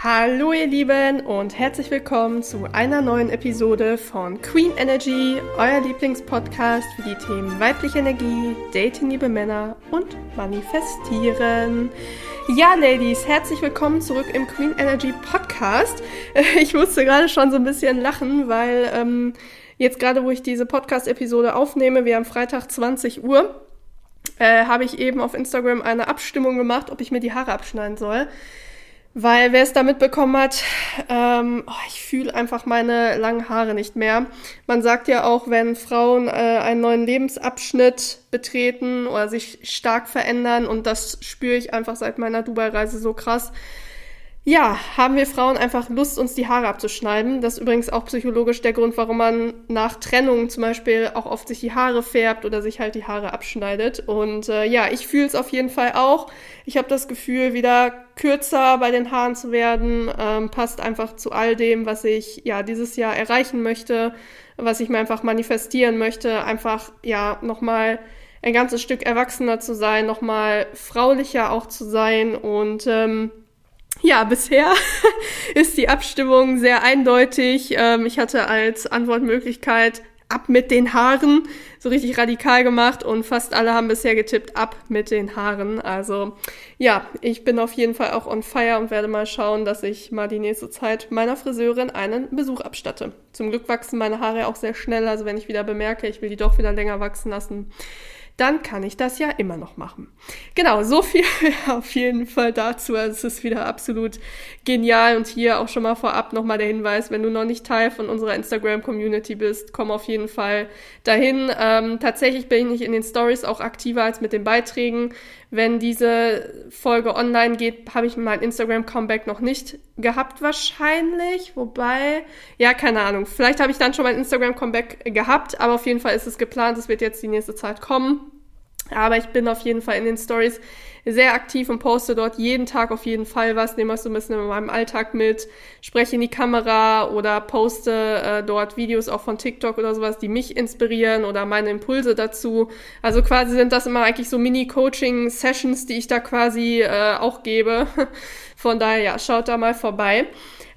Hallo ihr Lieben und herzlich willkommen zu einer neuen Episode von Queen Energy, euer Lieblingspodcast für die Themen weibliche Energie, Dating liebe Männer und Manifestieren. Ja, Ladies, herzlich willkommen zurück im Queen Energy Podcast. Ich musste gerade schon so ein bisschen lachen, weil ähm, jetzt gerade, wo ich diese Podcast-Episode aufnehme, wir haben Freitag 20 Uhr, äh, habe ich eben auf Instagram eine Abstimmung gemacht, ob ich mir die Haare abschneiden soll. Weil wer es da mitbekommen hat, ähm, oh, ich fühle einfach meine langen Haare nicht mehr. Man sagt ja auch, wenn Frauen äh, einen neuen Lebensabschnitt betreten oder sich stark verändern, und das spüre ich einfach seit meiner Dubai-Reise so krass, ja, haben wir Frauen einfach Lust, uns die Haare abzuschneiden. Das ist übrigens auch psychologisch der Grund, warum man nach Trennung zum Beispiel auch oft sich die Haare färbt oder sich halt die Haare abschneidet. Und äh, ja, ich fühle es auf jeden Fall auch. Ich habe das Gefühl, wieder kürzer bei den Haaren zu werden, ähm, passt einfach zu all dem, was ich ja dieses Jahr erreichen möchte, was ich mir einfach manifestieren möchte. Einfach ja nochmal ein ganzes Stück erwachsener zu sein, nochmal fraulicher auch zu sein und ähm, ja, bisher ist die Abstimmung sehr eindeutig. Ähm, ich hatte als Antwortmöglichkeit ab mit den Haaren so richtig radikal gemacht und fast alle haben bisher getippt ab mit den Haaren. Also ja, ich bin auf jeden Fall auch on fire und werde mal schauen, dass ich mal die nächste Zeit meiner Friseurin einen Besuch abstatte. Zum Glück wachsen meine Haare auch sehr schnell, also wenn ich wieder bemerke, ich will die doch wieder länger wachsen lassen, dann kann ich das ja immer noch machen. Genau, so viel auf jeden Fall dazu. Also es ist wieder absolut genial und hier auch schon mal vorab nochmal der Hinweis, wenn du noch nicht Teil von unserer Instagram-Community bist, komm auf jeden Fall dahin. Ähm, tatsächlich bin ich in den Stories auch aktiver als mit den Beiträgen. Wenn diese Folge online geht, habe ich mein Instagram-Comeback noch nicht gehabt wahrscheinlich. Wobei, ja, keine Ahnung. Vielleicht habe ich dann schon mein Instagram-Comeback gehabt, aber auf jeden Fall ist es geplant. Es wird jetzt die nächste Zeit kommen. Aber ich bin auf jeden Fall in den Stories sehr aktiv und poste dort jeden Tag auf jeden Fall was, nehme was so ein bisschen in meinem Alltag mit, spreche in die Kamera oder poste äh, dort Videos auch von TikTok oder sowas, die mich inspirieren oder meine Impulse dazu. Also quasi sind das immer eigentlich so Mini-Coaching-Sessions, die ich da quasi äh, auch gebe. Von daher, ja, schaut da mal vorbei.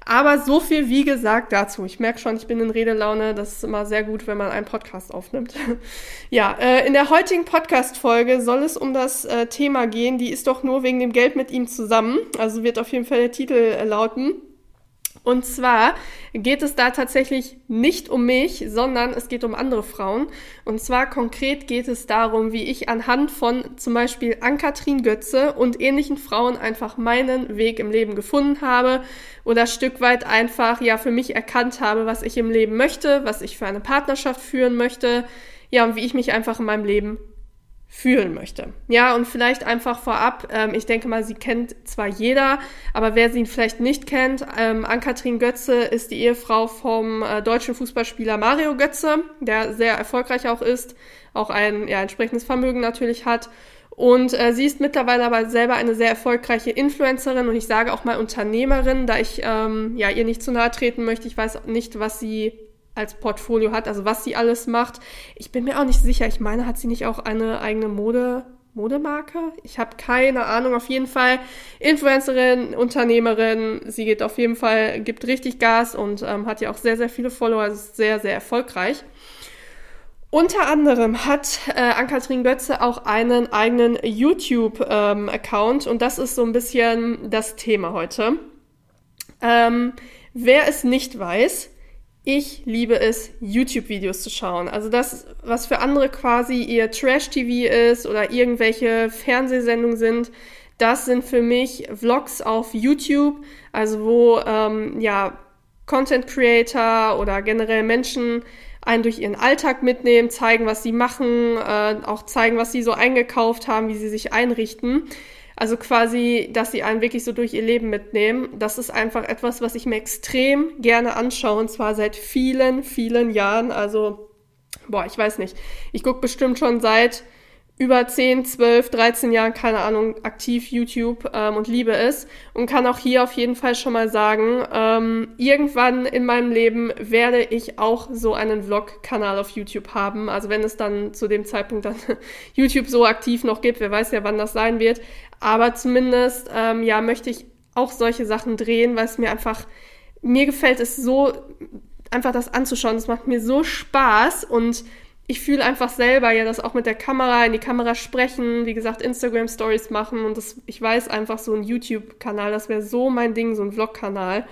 Aber so viel, wie gesagt, dazu. Ich merke schon, ich bin in Redelaune. Das ist immer sehr gut, wenn man einen Podcast aufnimmt. ja, äh, in der heutigen Podcast-Folge soll es um das äh, Thema gehen. Die ist doch nur wegen dem Geld mit ihm zusammen. Also wird auf jeden Fall der Titel äh, lauten. Und zwar geht es da tatsächlich nicht um mich, sondern es geht um andere Frauen. Und zwar konkret geht es darum, wie ich anhand von zum Beispiel Ann-Kathrin Götze und ähnlichen Frauen einfach meinen Weg im Leben gefunden habe oder Stück weit einfach ja für mich erkannt habe, was ich im Leben möchte, was ich für eine Partnerschaft führen möchte, ja, und wie ich mich einfach in meinem Leben fühlen möchte. Ja, und vielleicht einfach vorab, ähm, ich denke mal, sie kennt zwar jeder, aber wer sie vielleicht nicht kennt, ähm, Ann-Kathrin Götze ist die Ehefrau vom äh, deutschen Fußballspieler Mario Götze, der sehr erfolgreich auch ist, auch ein ja, entsprechendes Vermögen natürlich hat. Und äh, sie ist mittlerweile aber selber eine sehr erfolgreiche Influencerin und ich sage auch mal Unternehmerin, da ich ähm, ja ihr nicht zu nahe treten möchte. Ich weiß nicht, was sie als Portfolio hat, also was sie alles macht. Ich bin mir auch nicht sicher. Ich meine, hat sie nicht auch eine eigene Mode Modemarke? Ich habe keine Ahnung. Auf jeden Fall Influencerin, Unternehmerin. Sie geht auf jeden Fall, gibt richtig Gas und ähm, hat ja auch sehr, sehr viele Follower. Also ist sehr, sehr erfolgreich. Unter anderem hat äh, Ann-Kathrin Götze auch einen eigenen YouTube-Account ähm, und das ist so ein bisschen das Thema heute. Ähm, wer es nicht weiß, ich liebe es, YouTube-Videos zu schauen. Also das, was für andere quasi ihr Trash-TV ist oder irgendwelche Fernsehsendungen sind, das sind für mich Vlogs auf YouTube, also wo ähm, ja Content Creator oder generell Menschen einen durch ihren Alltag mitnehmen, zeigen, was sie machen, äh, auch zeigen, was sie so eingekauft haben, wie sie sich einrichten. Also quasi, dass sie einen wirklich so durch ihr Leben mitnehmen. Das ist einfach etwas, was ich mir extrem gerne anschaue und zwar seit vielen, vielen Jahren. Also, boah, ich weiß nicht. Ich gucke bestimmt schon seit über 10, 12, 13 Jahren, keine Ahnung, aktiv YouTube ähm, und liebe es. Und kann auch hier auf jeden Fall schon mal sagen, ähm, irgendwann in meinem Leben werde ich auch so einen Vlog-Kanal auf YouTube haben. Also wenn es dann zu dem Zeitpunkt dann YouTube so aktiv noch gibt, wer weiß ja, wann das sein wird. Aber zumindest, ähm, ja, möchte ich auch solche Sachen drehen, weil es mir einfach, mir gefällt es so, einfach das anzuschauen. Es macht mir so Spaß und ich fühle einfach selber ja das auch mit der Kamera, in die Kamera sprechen, wie gesagt, Instagram Stories machen und das, ich weiß einfach so ein YouTube-Kanal, das wäre so mein Ding, so ein Vlog-Kanal.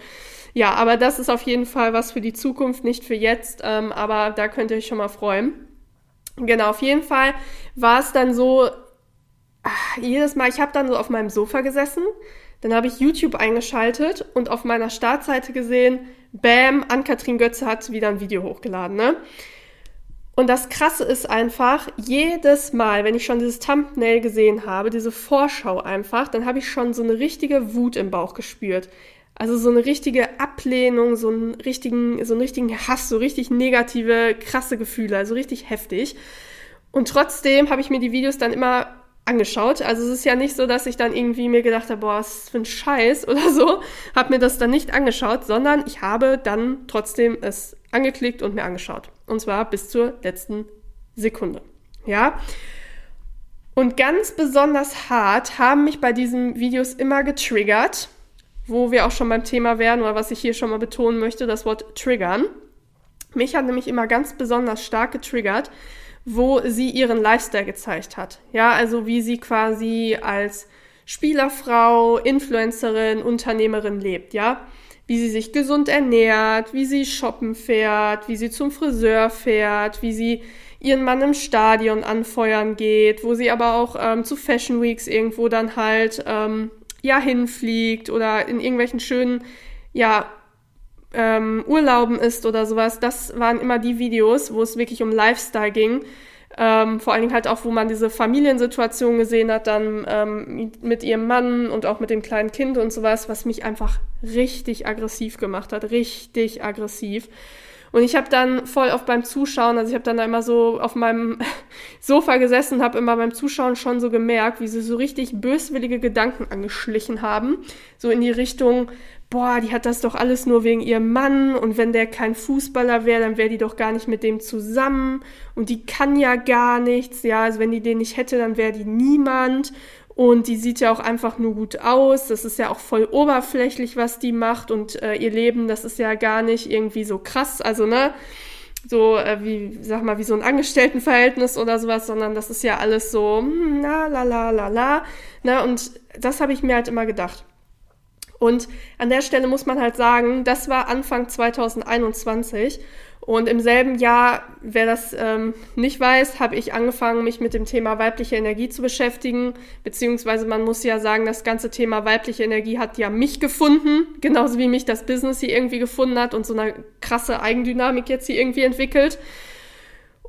Ja, aber das ist auf jeden Fall was für die Zukunft, nicht für jetzt, ähm, aber da könnt ihr euch schon mal freuen. Genau, auf jeden Fall war es dann so, ach, jedes Mal, ich habe dann so auf meinem Sofa gesessen, dann habe ich YouTube eingeschaltet und auf meiner Startseite gesehen, bam, Ann-Kathrin Götze hat wieder ein Video hochgeladen, ne? Und das Krasse ist einfach, jedes Mal, wenn ich schon dieses Thumbnail gesehen habe, diese Vorschau einfach, dann habe ich schon so eine richtige Wut im Bauch gespürt. Also so eine richtige Ablehnung, so einen richtigen, so einen richtigen Hass, so richtig negative, krasse Gefühle, also richtig heftig. Und trotzdem habe ich mir die Videos dann immer angeschaut. Also es ist ja nicht so, dass ich dann irgendwie mir gedacht habe, boah, was für ein Scheiß oder so, habe mir das dann nicht angeschaut, sondern ich habe dann trotzdem es angeklickt und mir angeschaut. Und zwar bis zur letzten Sekunde. Ja. Und ganz besonders hart haben mich bei diesen Videos immer getriggert, wo wir auch schon beim Thema wären oder was ich hier schon mal betonen möchte, das Wort triggern. Mich hat nämlich immer ganz besonders stark getriggert, wo sie ihren Lifestyle gezeigt hat. Ja, also wie sie quasi als Spielerfrau, Influencerin, Unternehmerin lebt, ja wie sie sich gesund ernährt, wie sie shoppen fährt, wie sie zum Friseur fährt, wie sie ihren Mann im Stadion anfeuern geht, wo sie aber auch ähm, zu Fashion Weeks irgendwo dann halt ähm, ja hinfliegt oder in irgendwelchen schönen ja ähm, Urlauben ist oder sowas. Das waren immer die Videos, wo es wirklich um Lifestyle ging ähm, vor allen Dingen halt auch, wo man diese Familiensituation gesehen hat, dann ähm, mit ihrem Mann und auch mit dem kleinen Kind und sowas, was mich einfach richtig aggressiv gemacht hat, richtig aggressiv. Und ich habe dann voll oft beim Zuschauen, also ich habe dann da immer so auf meinem Sofa gesessen und habe immer beim Zuschauen schon so gemerkt, wie sie so richtig böswillige Gedanken angeschlichen haben. So in die Richtung, boah, die hat das doch alles nur wegen ihrem Mann und wenn der kein Fußballer wäre, dann wäre die doch gar nicht mit dem zusammen und die kann ja gar nichts, ja, also wenn die den nicht hätte, dann wäre die niemand und die sieht ja auch einfach nur gut aus, das ist ja auch voll oberflächlich, was die macht und äh, ihr Leben, das ist ja gar nicht irgendwie so krass, also ne, so äh, wie, sag mal, wie so ein Angestelltenverhältnis oder sowas, sondern das ist ja alles so, hm, na, la, la, la, la, ne, und das habe ich mir halt immer gedacht. Und an der Stelle muss man halt sagen, das war Anfang 2021 und im selben Jahr, wer das ähm, nicht weiß, habe ich angefangen, mich mit dem Thema weibliche Energie zu beschäftigen. Beziehungsweise man muss ja sagen, das ganze Thema weibliche Energie hat ja mich gefunden, genauso wie mich das Business hier irgendwie gefunden hat und so eine krasse Eigendynamik jetzt hier irgendwie entwickelt.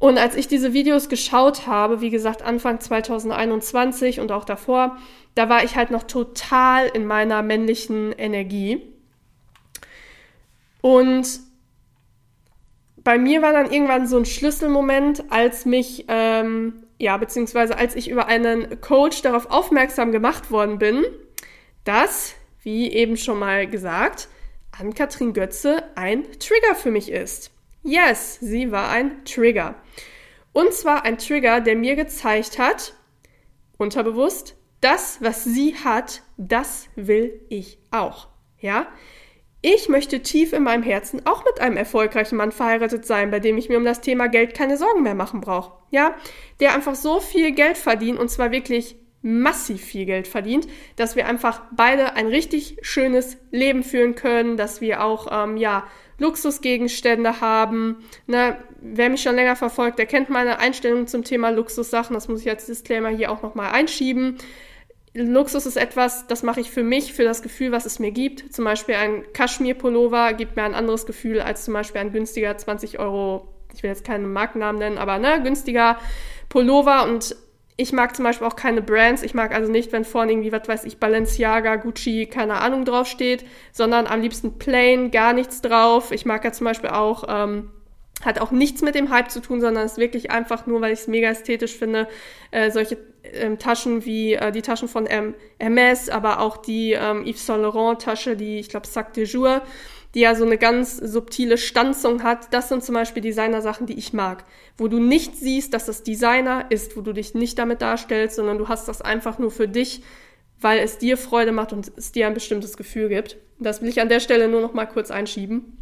Und als ich diese Videos geschaut habe, wie gesagt, Anfang 2021 und auch davor, da war ich halt noch total in meiner männlichen Energie. Und bei mir war dann irgendwann so ein Schlüsselmoment, als mich, ähm, ja, beziehungsweise als ich über einen Coach darauf aufmerksam gemacht worden bin, dass, wie eben schon mal gesagt, Ann-Kathrin Götze ein Trigger für mich ist. Yes, sie war ein Trigger. Und zwar ein Trigger, der mir gezeigt hat, unterbewusst, das, was sie hat, das will ich auch. Ja? Ich möchte tief in meinem Herzen auch mit einem erfolgreichen Mann verheiratet sein, bei dem ich mir um das Thema Geld keine Sorgen mehr machen brauche. Ja? Der einfach so viel Geld verdient und zwar wirklich massiv viel Geld verdient, dass wir einfach beide ein richtig schönes Leben führen können, dass wir auch ähm, ja Luxusgegenstände haben. Ne? Wer mich schon länger verfolgt, der kennt meine Einstellung zum Thema Luxussachen. Das muss ich als Disclaimer hier auch nochmal einschieben. Luxus ist etwas, das mache ich für mich, für das Gefühl, was es mir gibt. Zum Beispiel ein Kaschmir-Pullover gibt mir ein anderes Gefühl als zum Beispiel ein günstiger 20 Euro, ich will jetzt keinen Markennamen nennen, aber ne, günstiger Pullover und ich mag zum Beispiel auch keine Brands. Ich mag also nicht, wenn vorne irgendwie, was weiß ich, Balenciaga, Gucci, keine Ahnung draufsteht, sondern am liebsten plain, gar nichts drauf. Ich mag ja zum Beispiel auch, ähm, hat auch nichts mit dem Hype zu tun, sondern ist wirklich einfach nur, weil ich es mega ästhetisch finde, äh, solche ähm, Taschen wie äh, die Taschen von M Hermes, aber auch die ähm, Yves Saint Laurent Tasche, die, ich glaube, Sac de Jour die ja so eine ganz subtile Stanzung hat. Das sind zum Beispiel Designer-Sachen, die ich mag. Wo du nicht siehst, dass das Designer ist, wo du dich nicht damit darstellst, sondern du hast das einfach nur für dich, weil es dir Freude macht und es dir ein bestimmtes Gefühl gibt. Das will ich an der Stelle nur noch mal kurz einschieben.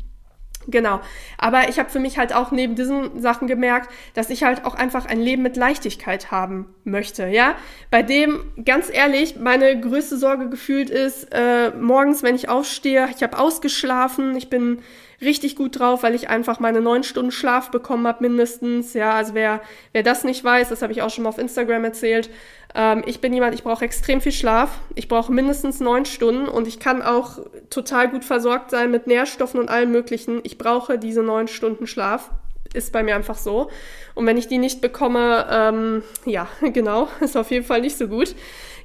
Genau. Aber ich habe für mich halt auch neben diesen Sachen gemerkt, dass ich halt auch einfach ein Leben mit Leichtigkeit haben möchte, ja. Bei dem, ganz ehrlich, meine größte Sorge gefühlt ist, äh, morgens, wenn ich aufstehe, ich habe ausgeschlafen, ich bin richtig gut drauf, weil ich einfach meine neun Stunden Schlaf bekommen habe, mindestens. Ja, also wer, wer das nicht weiß, das habe ich auch schon mal auf Instagram erzählt. Ähm, ich bin jemand, ich brauche extrem viel Schlaf. Ich brauche mindestens neun Stunden und ich kann auch total gut versorgt sein mit Nährstoffen und allem Möglichen. Ich brauche diese neun Stunden Schlaf. Ist bei mir einfach so. Und wenn ich die nicht bekomme, ähm, ja, genau, ist auf jeden Fall nicht so gut.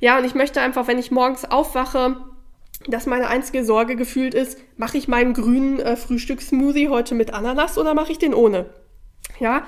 Ja, und ich möchte einfach, wenn ich morgens aufwache, dass meine einzige Sorge gefühlt ist, mache ich meinen grünen äh, Frühstückssmoothie heute mit Ananas oder mache ich den ohne? Ja.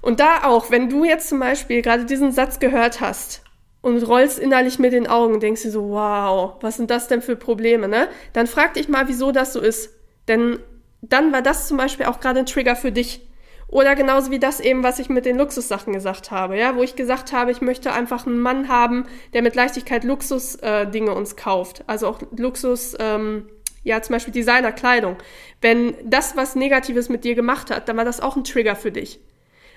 Und da auch, wenn du jetzt zum Beispiel gerade diesen Satz gehört hast und rollst innerlich mit den Augen, denkst du so, wow, was sind das denn für Probleme, ne? Dann frag dich mal, wieso das so ist. Denn dann war das zum Beispiel auch gerade ein Trigger für dich. Oder genauso wie das eben, was ich mit den Luxussachen gesagt habe, ja, wo ich gesagt habe, ich möchte einfach einen Mann haben, der mit Leichtigkeit Luxus-Dinge äh, uns kauft. Also auch Luxus, ähm, ja, zum Beispiel Designerkleidung. Wenn das was Negatives mit dir gemacht hat, dann war das auch ein Trigger für dich.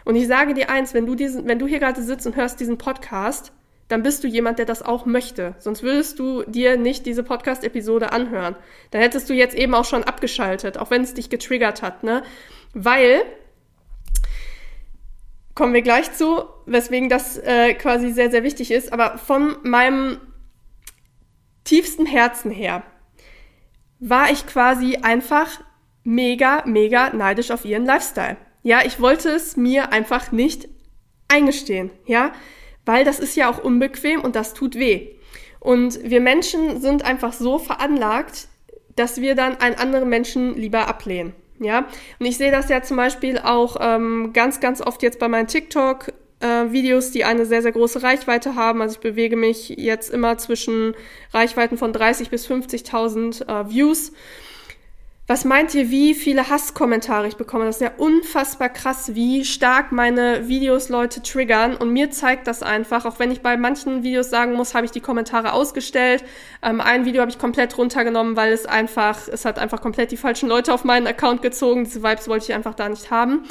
Und ich sage dir eins, wenn du diesen, wenn du hier gerade sitzt und hörst diesen Podcast, dann bist du jemand, der das auch möchte. Sonst würdest du dir nicht diese Podcast-Episode anhören. Dann hättest du jetzt eben auch schon abgeschaltet, auch wenn es dich getriggert hat, ne? Weil kommen wir gleich zu, weswegen das äh, quasi sehr, sehr wichtig ist. Aber von meinem tiefsten Herzen her war ich quasi einfach mega, mega neidisch auf ihren Lifestyle. Ja, ich wollte es mir einfach nicht eingestehen, ja, weil das ist ja auch unbequem und das tut weh. Und wir Menschen sind einfach so veranlagt, dass wir dann einen anderen Menschen lieber ablehnen. Ja, und ich sehe das ja zum Beispiel auch ähm, ganz, ganz oft jetzt bei meinen TikTok-Videos, äh, die eine sehr, sehr große Reichweite haben. Also ich bewege mich jetzt immer zwischen Reichweiten von 30 bis 50.000 äh, Views. Was meint ihr, wie viele Hasskommentare ich bekomme? Das ist ja unfassbar krass, wie stark meine Videos Leute triggern. Und mir zeigt das einfach, auch wenn ich bei manchen Videos sagen muss, habe ich die Kommentare ausgestellt. Ähm, ein Video habe ich komplett runtergenommen, weil es einfach, es hat einfach komplett die falschen Leute auf meinen Account gezogen. Diese Vibes wollte ich einfach da nicht haben.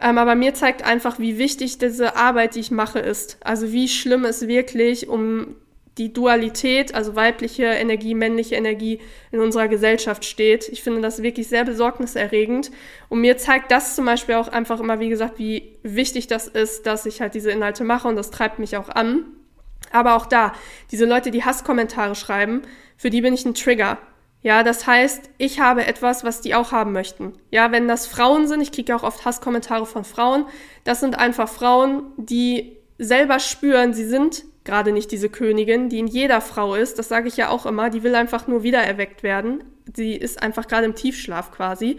Ähm, aber mir zeigt einfach, wie wichtig diese Arbeit, die ich mache, ist. Also wie schlimm es wirklich um die Dualität, also weibliche Energie, männliche Energie in unserer Gesellschaft steht. Ich finde das wirklich sehr besorgniserregend. Und mir zeigt das zum Beispiel auch einfach immer, wie gesagt, wie wichtig das ist, dass ich halt diese Inhalte mache und das treibt mich auch an. Aber auch da, diese Leute, die Hasskommentare schreiben, für die bin ich ein Trigger. Ja, das heißt, ich habe etwas, was die auch haben möchten. Ja, wenn das Frauen sind, ich kriege auch oft Hasskommentare von Frauen, das sind einfach Frauen, die selber spüren, sie sind gerade nicht diese Königin, die in jeder Frau ist, das sage ich ja auch immer, die will einfach nur wiedererweckt werden. Sie ist einfach gerade im Tiefschlaf quasi.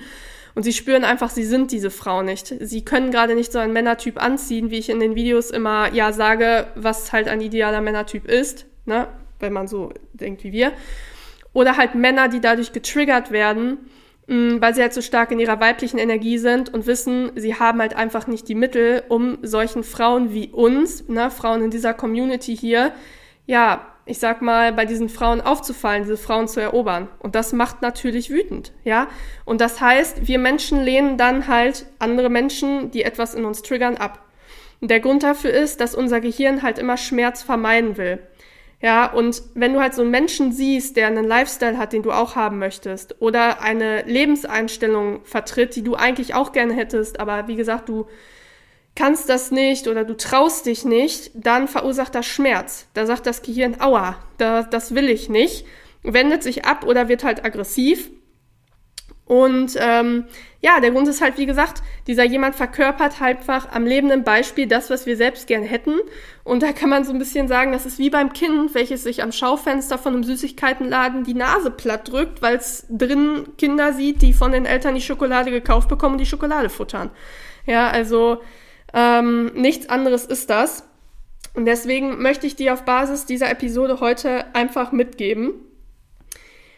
Und sie spüren einfach, sie sind diese Frau nicht. Sie können gerade nicht so einen Männertyp anziehen, wie ich in den Videos immer ja sage, was halt ein idealer Männertyp ist, ne? wenn man so denkt wie wir. Oder halt Männer, die dadurch getriggert werden weil sie halt so stark in ihrer weiblichen Energie sind und wissen, sie haben halt einfach nicht die Mittel, um solchen Frauen wie uns, ne, Frauen in dieser Community hier, ja, ich sag mal, bei diesen Frauen aufzufallen, diese Frauen zu erobern. Und das macht natürlich wütend, ja. Und das heißt, wir Menschen lehnen dann halt andere Menschen, die etwas in uns triggern, ab. Und der Grund dafür ist, dass unser Gehirn halt immer Schmerz vermeiden will. Ja, und wenn du halt so einen Menschen siehst, der einen Lifestyle hat, den du auch haben möchtest, oder eine Lebenseinstellung vertritt, die du eigentlich auch gerne hättest, aber wie gesagt, du kannst das nicht oder du traust dich nicht, dann verursacht das Schmerz. Da sagt das Gehirn, aua, da, das will ich nicht, wendet sich ab oder wird halt aggressiv. Und ähm, ja, der Grund ist halt, wie gesagt, dieser jemand verkörpert einfach am lebenden Beispiel das, was wir selbst gern hätten. Und da kann man so ein bisschen sagen, das ist wie beim Kind, welches sich am Schaufenster von einem Süßigkeitenladen die Nase platt drückt, weil es drin Kinder sieht, die von den Eltern die Schokolade gekauft bekommen und die Schokolade futtern. Ja, also ähm, nichts anderes ist das. Und deswegen möchte ich dir auf Basis dieser Episode heute einfach mitgeben,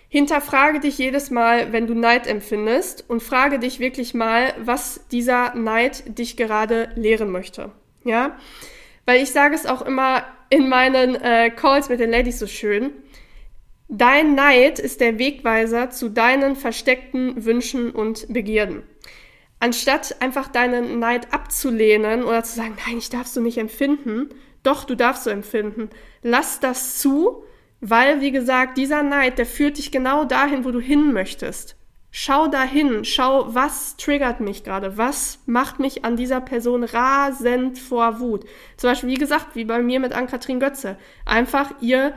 Hinterfrage dich jedes Mal, wenn du Neid empfindest und frage dich wirklich mal, was dieser Neid dich gerade lehren möchte. Ja? Weil ich sage es auch immer, in meinen äh, Calls mit den Ladies so schön. Dein Neid ist der Wegweiser zu deinen versteckten Wünschen und Begierden. Anstatt einfach deinen Neid abzulehnen oder zu sagen, nein, ich darf so nicht empfinden, doch, du darfst so empfinden. Lass das zu, weil, wie gesagt, dieser Neid, der führt dich genau dahin, wo du hin möchtest. Schau dahin, schau, was triggert mich gerade, was macht mich an dieser Person rasend vor Wut. Zum Beispiel, wie gesagt, wie bei mir mit Ann-Kathrin Götze. Einfach ihr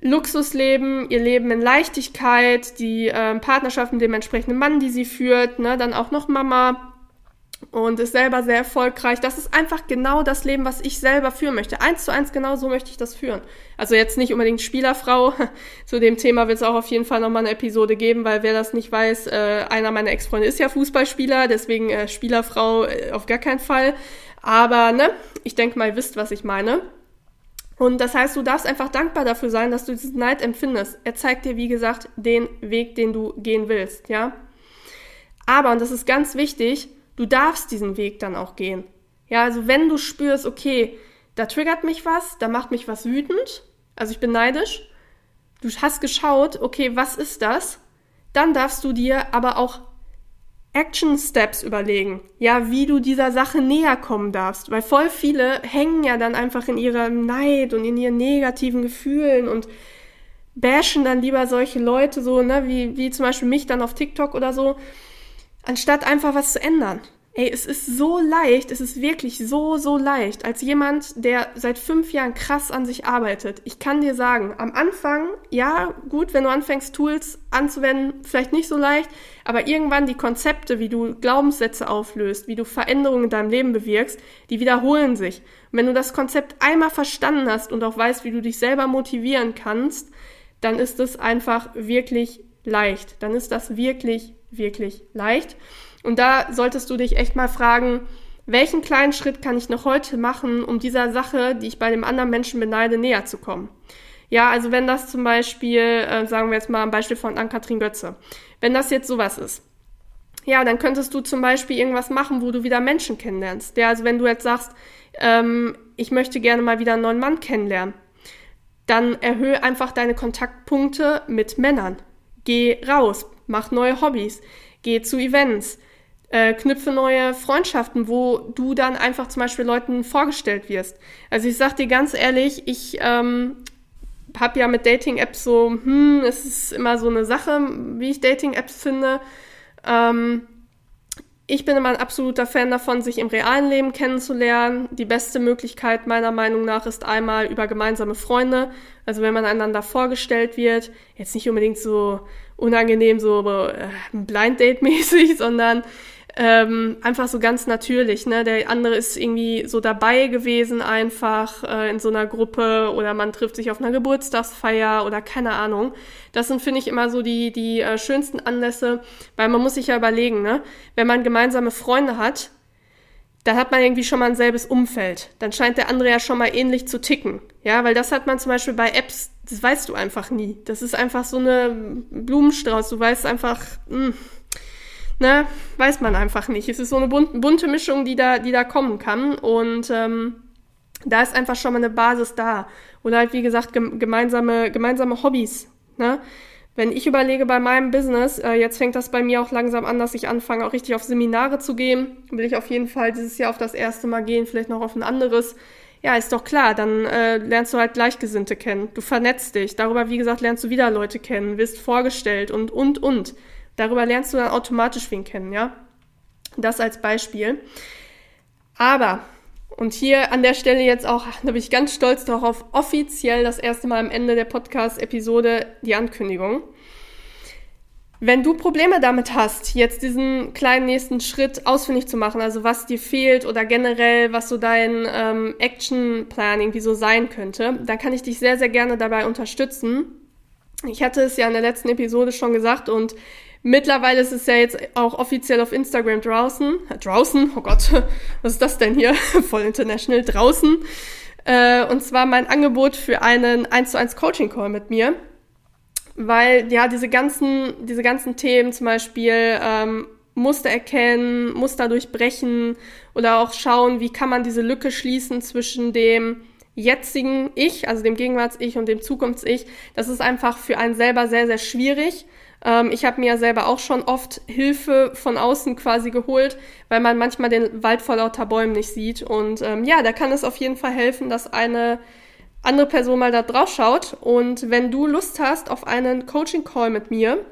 Luxusleben, ihr Leben in Leichtigkeit, die äh, Partnerschaft mit dem entsprechenden Mann, die sie führt, ne, dann auch noch Mama und ist selber sehr erfolgreich. Das ist einfach genau das Leben, was ich selber führen möchte. Eins zu eins genau so möchte ich das führen. Also jetzt nicht unbedingt Spielerfrau. Zu dem Thema wird es auch auf jeden Fall nochmal eine Episode geben, weil wer das nicht weiß, äh, einer meiner Ex-Freunde ist ja Fußballspieler, deswegen äh, Spielerfrau äh, auf gar keinen Fall. Aber ne, ich denke mal, ihr wisst, was ich meine. Und das heißt, du darfst einfach dankbar dafür sein, dass du diesen Neid empfindest. Er zeigt dir, wie gesagt, den Weg, den du gehen willst, ja. Aber, und das ist ganz wichtig, du darfst diesen Weg dann auch gehen. Ja, also wenn du spürst, okay, da triggert mich was, da macht mich was wütend, also ich bin neidisch, du hast geschaut, okay, was ist das? Dann darfst du dir aber auch Action Steps überlegen, ja, wie du dieser Sache näher kommen darfst, weil voll viele hängen ja dann einfach in ihrem Neid und in ihren negativen Gefühlen und bashen dann lieber solche Leute so, ne, wie, wie zum Beispiel mich dann auf TikTok oder so, anstatt einfach was zu ändern. Ey, es ist so leicht, es ist wirklich so, so leicht, als jemand, der seit fünf Jahren krass an sich arbeitet. Ich kann dir sagen, am Anfang, ja, gut, wenn du anfängst, Tools anzuwenden, vielleicht nicht so leicht, aber irgendwann die Konzepte, wie du Glaubenssätze auflöst, wie du Veränderungen in deinem Leben bewirkst, die wiederholen sich. Und wenn du das Konzept einmal verstanden hast und auch weißt, wie du dich selber motivieren kannst, dann ist es einfach wirklich leicht. Dann ist das wirklich, wirklich leicht. Und da solltest du dich echt mal fragen, welchen kleinen Schritt kann ich noch heute machen, um dieser Sache, die ich bei dem anderen Menschen beneide, näher zu kommen? Ja, also wenn das zum Beispiel, äh, sagen wir jetzt mal ein Beispiel von Ann-Kathrin Götze, wenn das jetzt sowas ist, ja, dann könntest du zum Beispiel irgendwas machen, wo du wieder Menschen kennenlernst. Ja, also wenn du jetzt sagst, ähm, ich möchte gerne mal wieder einen neuen Mann kennenlernen, dann erhöhe einfach deine Kontaktpunkte mit Männern. Geh raus, mach neue Hobbys, geh zu Events, äh, knüpfe neue Freundschaften, wo du dann einfach zum Beispiel Leuten vorgestellt wirst. Also ich sag dir ganz ehrlich, ich ähm, habe ja mit Dating-Apps so, hm, es ist immer so eine Sache, wie ich Dating-Apps finde. Ähm, ich bin immer ein absoluter Fan davon, sich im realen Leben kennenzulernen. Die beste Möglichkeit meiner Meinung nach ist einmal über gemeinsame Freunde. Also wenn man einander vorgestellt wird, jetzt nicht unbedingt so unangenehm, so äh, Blind Date mäßig, sondern ähm, einfach so ganz natürlich. Ne? Der andere ist irgendwie so dabei gewesen, einfach äh, in so einer Gruppe oder man trifft sich auf einer Geburtstagsfeier oder keine Ahnung. Das sind, finde ich, immer so die, die äh, schönsten Anlässe, weil man muss sich ja überlegen, ne? wenn man gemeinsame Freunde hat, dann hat man irgendwie schon mal ein selbes Umfeld. Dann scheint der andere ja schon mal ähnlich zu ticken. Ja, weil das hat man zum Beispiel bei Apps, das weißt du einfach nie. Das ist einfach so eine Blumenstrauß. Du weißt einfach, mh, hm, ne, weiß man einfach nicht. Es ist so eine bunte, Mischung, die da, die da kommen kann. Und ähm, da ist einfach schon mal eine Basis da. Oder halt, wie gesagt, gemeinsame, gemeinsame Hobbys. Ne? Wenn ich überlege bei meinem Business, äh, jetzt fängt das bei mir auch langsam an, dass ich anfange, auch richtig auf Seminare zu gehen. Will ich auf jeden Fall dieses Jahr auf das erste Mal gehen, vielleicht noch auf ein anderes. Ja, ist doch klar, dann äh, lernst du halt Gleichgesinnte kennen. Du vernetzt dich. Darüber, wie gesagt, lernst du wieder Leute kennen, wirst vorgestellt und, und, und. Darüber lernst du dann automatisch wen kennen, ja? Das als Beispiel. Aber, und hier an der Stelle jetzt auch, da bin ich ganz stolz darauf, offiziell das erste Mal am Ende der Podcast-Episode die Ankündigung. Wenn du Probleme damit hast, jetzt diesen kleinen nächsten Schritt ausfindig zu machen, also was dir fehlt oder generell, was so dein ähm, Action-Plan irgendwie so sein könnte, dann kann ich dich sehr, sehr gerne dabei unterstützen. Ich hatte es ja in der letzten Episode schon gesagt und Mittlerweile ist es ja jetzt auch offiziell auf Instagram draußen. Draußen? Oh Gott, was ist das denn hier? Voll international. Draußen. Äh, und zwar mein Angebot für einen 1 zu 1 Coaching Call mit mir. Weil, ja, diese ganzen, diese ganzen Themen, zum Beispiel ähm, Muster erkennen, Muster durchbrechen oder auch schauen, wie kann man diese Lücke schließen zwischen dem, jetzigen Ich, also dem Gegenwarts-Ich und dem Zukunfts-Ich, das ist einfach für einen selber sehr, sehr schwierig. Ähm, ich habe mir selber auch schon oft Hilfe von außen quasi geholt, weil man manchmal den Wald vor lauter Bäumen nicht sieht. Und ähm, ja, da kann es auf jeden Fall helfen, dass eine andere Person mal da drauf schaut. Und wenn du Lust hast auf einen Coaching-Call mit mir,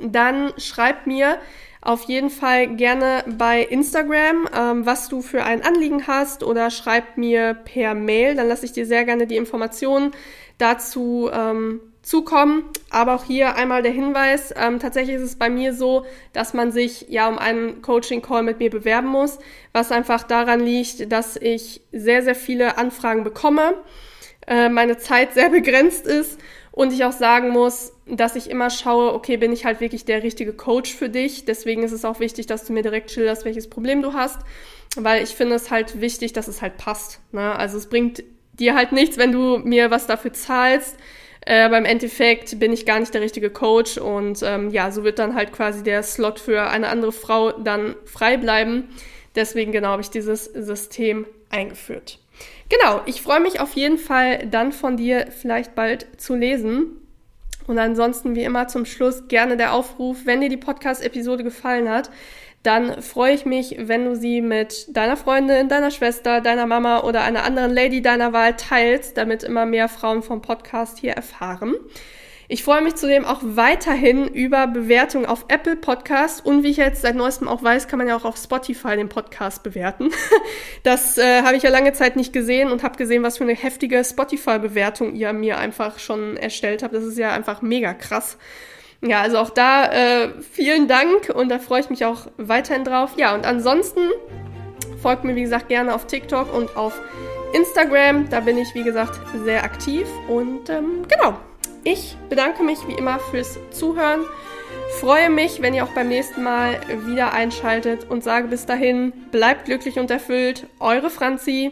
dann schreib mir auf jeden Fall gerne bei Instagram, ähm, was du für ein Anliegen hast oder schreib mir per Mail. Dann lasse ich dir sehr gerne die Informationen dazu ähm, zukommen. Aber auch hier einmal der Hinweis, ähm, tatsächlich ist es bei mir so, dass man sich ja um einen Coaching-Call mit mir bewerben muss, was einfach daran liegt, dass ich sehr, sehr viele Anfragen bekomme, äh, meine Zeit sehr begrenzt ist und ich auch sagen muss, dass ich immer schaue, okay, bin ich halt wirklich der richtige Coach für dich. Deswegen ist es auch wichtig, dass du mir direkt schilderst, welches Problem du hast, weil ich finde es halt wichtig, dass es halt passt. Ne? Also es bringt dir halt nichts, wenn du mir was dafür zahlst. Äh, aber im Endeffekt bin ich gar nicht der richtige Coach und ähm, ja, so wird dann halt quasi der Slot für eine andere Frau dann frei bleiben. Deswegen genau habe ich dieses System eingeführt. Genau, ich freue mich auf jeden Fall dann von dir vielleicht bald zu lesen. Und ansonsten wie immer zum Schluss gerne der Aufruf, wenn dir die Podcast-Episode gefallen hat, dann freue ich mich, wenn du sie mit deiner Freundin, deiner Schwester, deiner Mama oder einer anderen Lady deiner Wahl teilst, damit immer mehr Frauen vom Podcast hier erfahren. Ich freue mich zudem auch weiterhin über Bewertungen auf Apple Podcast und wie ich jetzt seit neuestem auch weiß, kann man ja auch auf Spotify den Podcast bewerten. Das äh, habe ich ja lange Zeit nicht gesehen und habe gesehen, was für eine heftige Spotify-Bewertung ihr mir einfach schon erstellt habt. Das ist ja einfach mega krass. Ja, also auch da äh, vielen Dank und da freue ich mich auch weiterhin drauf. Ja, und ansonsten folgt mir, wie gesagt, gerne auf TikTok und auf Instagram. Da bin ich, wie gesagt, sehr aktiv. Und ähm, genau, ich bedanke mich wie immer fürs Zuhören. Freue mich, wenn ihr auch beim nächsten Mal wieder einschaltet und sage bis dahin, bleibt glücklich und erfüllt. Eure Franzi.